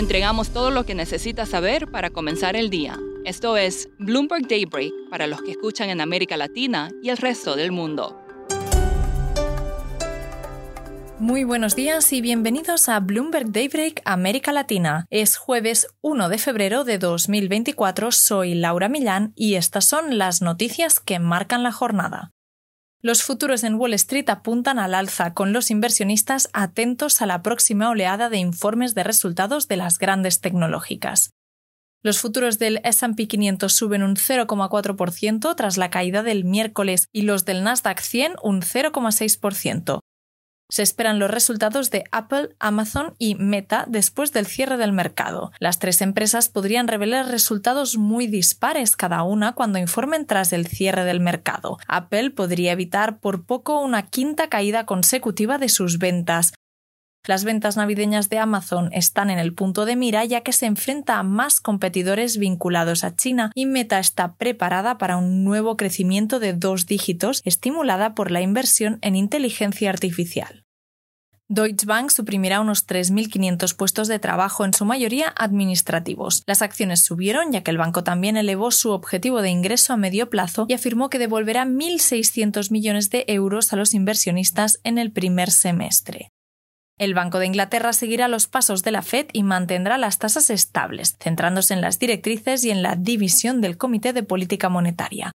Entregamos todo lo que necesita saber para comenzar el día. Esto es Bloomberg Daybreak para los que escuchan en América Latina y el resto del mundo. Muy buenos días y bienvenidos a Bloomberg Daybreak América Latina. Es jueves 1 de febrero de 2024, soy Laura Millán y estas son las noticias que marcan la jornada. Los futuros en Wall Street apuntan al alza, con los inversionistas atentos a la próxima oleada de informes de resultados de las grandes tecnológicas. Los futuros del SP 500 suben un 0,4% tras la caída del miércoles y los del Nasdaq 100 un 0,6%. Se esperan los resultados de Apple, Amazon y Meta después del cierre del mercado. Las tres empresas podrían revelar resultados muy dispares cada una cuando informen tras el cierre del mercado. Apple podría evitar por poco una quinta caída consecutiva de sus ventas, las ventas navideñas de Amazon están en el punto de mira ya que se enfrenta a más competidores vinculados a China y Meta está preparada para un nuevo crecimiento de dos dígitos estimulada por la inversión en inteligencia artificial. Deutsche Bank suprimirá unos 3.500 puestos de trabajo, en su mayoría administrativos. Las acciones subieron ya que el banco también elevó su objetivo de ingreso a medio plazo y afirmó que devolverá 1.600 millones de euros a los inversionistas en el primer semestre. El Banco de Inglaterra seguirá los pasos de la Fed y mantendrá las tasas estables, centrándose en las directrices y en la división del Comité de Política Monetaria.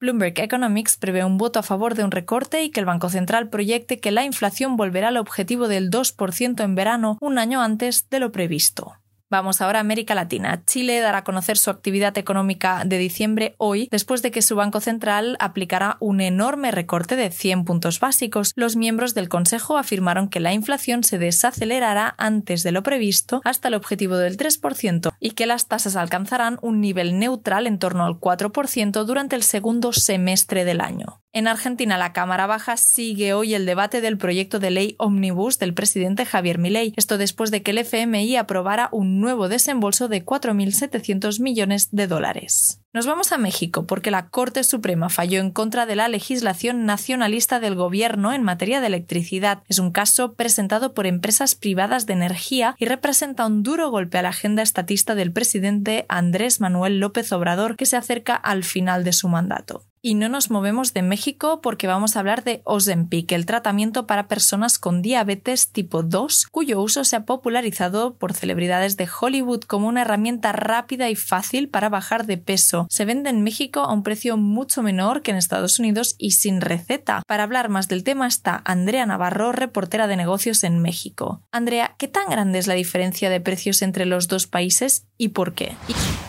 Bloomberg Economics prevé un voto a favor de un recorte y que el Banco Central proyecte que la inflación volverá al objetivo del 2% en verano, un año antes de lo previsto. Vamos ahora a América Latina. Chile dará a conocer su actividad económica de diciembre hoy, después de que su Banco Central aplicara un enorme recorte de 100 puntos básicos. Los miembros del Consejo afirmaron que la inflación se desacelerará antes de lo previsto hasta el objetivo del 3% y que las tasas alcanzarán un nivel neutral en torno al 4% durante el segundo semestre del año. En Argentina, la Cámara Baja sigue hoy el debate del proyecto de ley Omnibus del presidente Javier Milei. Esto después de que el FMI aprobara un nuevo desembolso de 4.700 millones de dólares. Nos vamos a México porque la Corte Suprema falló en contra de la legislación nacionalista del gobierno en materia de electricidad. Es un caso presentado por empresas privadas de energía y representa un duro golpe a la agenda estatista del presidente Andrés Manuel López Obrador que se acerca al final de su mandato. Y no nos movemos de México porque vamos a hablar de Ozempic, el tratamiento para personas con diabetes tipo 2, cuyo uso se ha popularizado por celebridades de Hollywood como una herramienta rápida y fácil para bajar de peso. Se vende en México a un precio mucho menor que en Estados Unidos y sin receta. Para hablar más del tema está Andrea Navarro, reportera de negocios en México. Andrea, ¿qué tan grande es la diferencia de precios entre los dos países y por qué?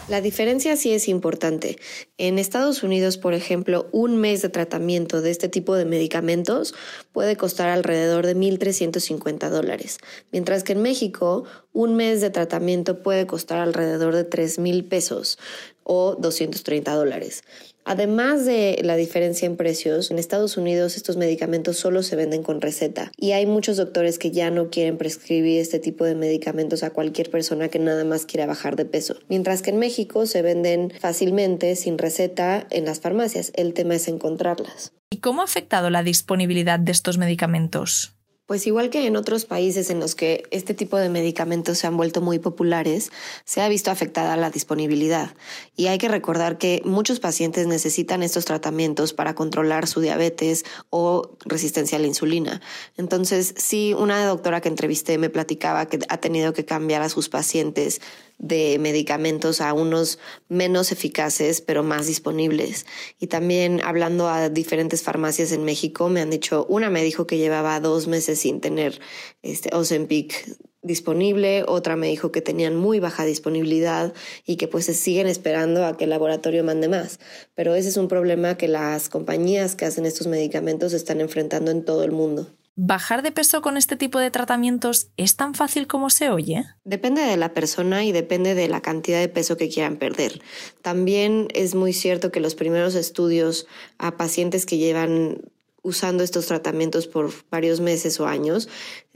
La diferencia sí es importante. En Estados Unidos, por ejemplo, un mes de tratamiento de este tipo de medicamentos puede costar alrededor de 1.350 dólares, mientras que en México un mes de tratamiento puede costar alrededor de 3.000 pesos o 230 dólares. Además de la diferencia en precios, en Estados Unidos estos medicamentos solo se venden con receta y hay muchos doctores que ya no quieren prescribir este tipo de medicamentos a cualquier persona que nada más quiera bajar de peso. Mientras que en México se venden fácilmente sin receta en las farmacias. El tema es encontrarlas. ¿Y cómo ha afectado la disponibilidad de estos medicamentos? Pues igual que en otros países en los que este tipo de medicamentos se han vuelto muy populares, se ha visto afectada la disponibilidad. Y hay que recordar que muchos pacientes necesitan estos tratamientos para controlar su diabetes o resistencia a la insulina. Entonces, sí, una doctora que entrevisté me platicaba que ha tenido que cambiar a sus pacientes de medicamentos a unos menos eficaces pero más disponibles. Y también hablando a diferentes farmacias en México, me han dicho, una me dijo que llevaba dos meses sin tener este Ozempic disponible, otra me dijo que tenían muy baja disponibilidad y que pues se siguen esperando a que el laboratorio mande más. Pero ese es un problema que las compañías que hacen estos medicamentos están enfrentando en todo el mundo. ¿Bajar de peso con este tipo de tratamientos es tan fácil como se oye? Depende de la persona y depende de la cantidad de peso que quieran perder. También es muy cierto que los primeros estudios a pacientes que llevan usando estos tratamientos por varios meses o años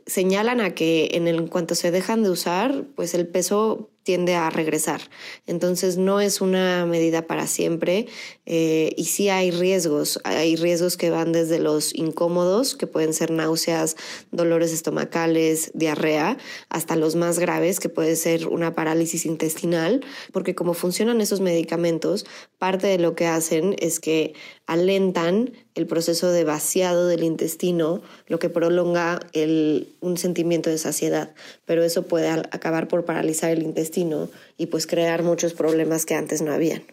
señalan a que en, el, en cuanto se dejan de usar, pues el peso tiende a regresar. Entonces no es una medida para siempre eh, y sí hay riesgos. Hay riesgos que van desde los incómodos, que pueden ser náuseas, dolores estomacales, diarrea, hasta los más graves, que puede ser una parálisis intestinal, porque como funcionan esos medicamentos, parte de lo que hacen es que alentan el proceso de vaciado del intestino, lo que prolonga el, un sentimiento de saciedad, pero eso puede acabar por paralizar el intestino y pues crear muchos problemas que antes no habían.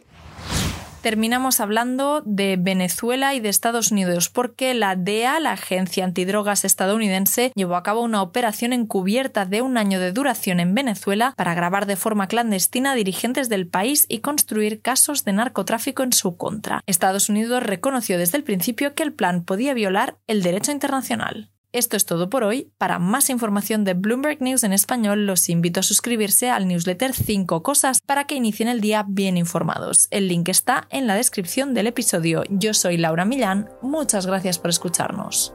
Terminamos hablando de Venezuela y de Estados Unidos porque la DEA, la agencia antidrogas estadounidense, llevó a cabo una operación encubierta de un año de duración en Venezuela para grabar de forma clandestina a dirigentes del país y construir casos de narcotráfico en su contra. Estados Unidos reconoció desde el principio que el plan podía violar el derecho internacional. Esto es todo por hoy. Para más información de Bloomberg News en español, los invito a suscribirse al newsletter 5 cosas para que inicien el día bien informados. El link está en la descripción del episodio. Yo soy Laura Millán. Muchas gracias por escucharnos.